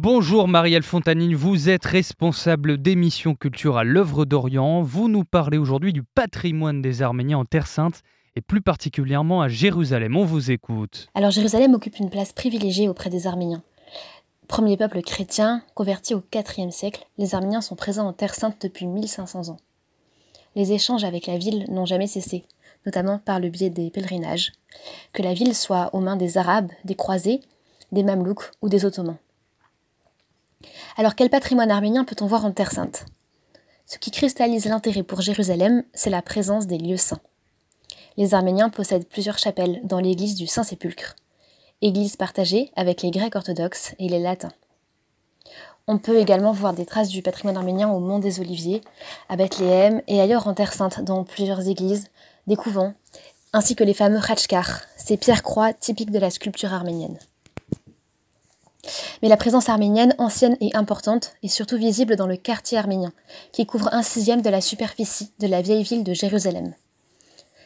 Bonjour Marielle Fontanine, vous êtes responsable d'émission culture à l'œuvre d'Orient. Vous nous parlez aujourd'hui du patrimoine des Arméniens en Terre Sainte et plus particulièrement à Jérusalem. On vous écoute. Alors Jérusalem occupe une place privilégiée auprès des Arméniens. Premier peuple chrétien, converti au IVe siècle, les Arméniens sont présents en Terre Sainte depuis 1500 ans. Les échanges avec la ville n'ont jamais cessé, notamment par le biais des pèlerinages, que la ville soit aux mains des Arabes, des Croisés, des Mamelouks ou des Ottomans. Alors quel patrimoine arménien peut-on voir en Terre sainte? Ce qui cristallise l'intérêt pour Jérusalem, c'est la présence des lieux saints. Les Arméniens possèdent plusieurs chapelles dans l'église du Saint-Sépulcre, église partagée avec les Grecs orthodoxes et les Latins. On peut également voir des traces du patrimoine arménien au Mont des Oliviers, à Bethléem et ailleurs en Terre Sainte, dans plusieurs églises, des couvents, ainsi que les fameux Khachkar, ces pierres-croix typiques de la sculpture arménienne. Mais la présence arménienne ancienne et importante est surtout visible dans le quartier arménien, qui couvre un sixième de la superficie de la vieille ville de Jérusalem.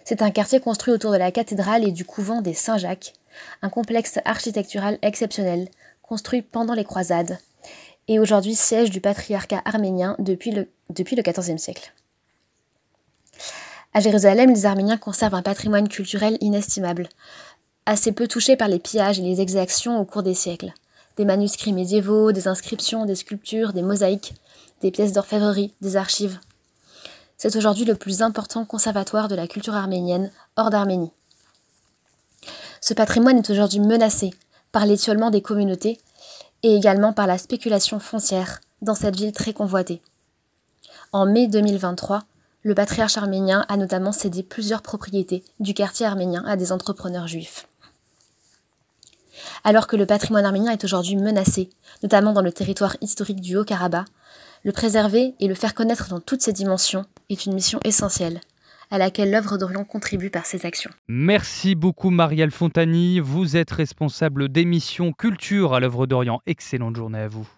C'est un quartier construit autour de la cathédrale et du couvent des Saint-Jacques, un complexe architectural exceptionnel, construit pendant les croisades, et aujourd'hui siège du patriarcat arménien depuis le, XIVe siècle. À Jérusalem, les Arméniens conservent un patrimoine culturel inestimable, assez peu touché par les pillages et les exactions au cours des siècles des manuscrits médiévaux, des inscriptions, des sculptures, des mosaïques, des pièces d'orfèvrerie, des archives. C'est aujourd'hui le plus important conservatoire de la culture arménienne hors d'Arménie. Ce patrimoine est aujourd'hui menacé par l'étiolement des communautés et également par la spéculation foncière dans cette ville très convoitée. En mai 2023, le patriarche arménien a notamment cédé plusieurs propriétés du quartier arménien à des entrepreneurs juifs alors que le patrimoine arménien est aujourd'hui menacé, notamment dans le territoire historique du Haut-Karabakh. Le préserver et le faire connaître dans toutes ses dimensions est une mission essentielle à laquelle l'œuvre d'Orient contribue par ses actions. Merci beaucoup Marielle Fontani, vous êtes responsable d'émission Culture à l'œuvre d'Orient. Excellente journée à vous.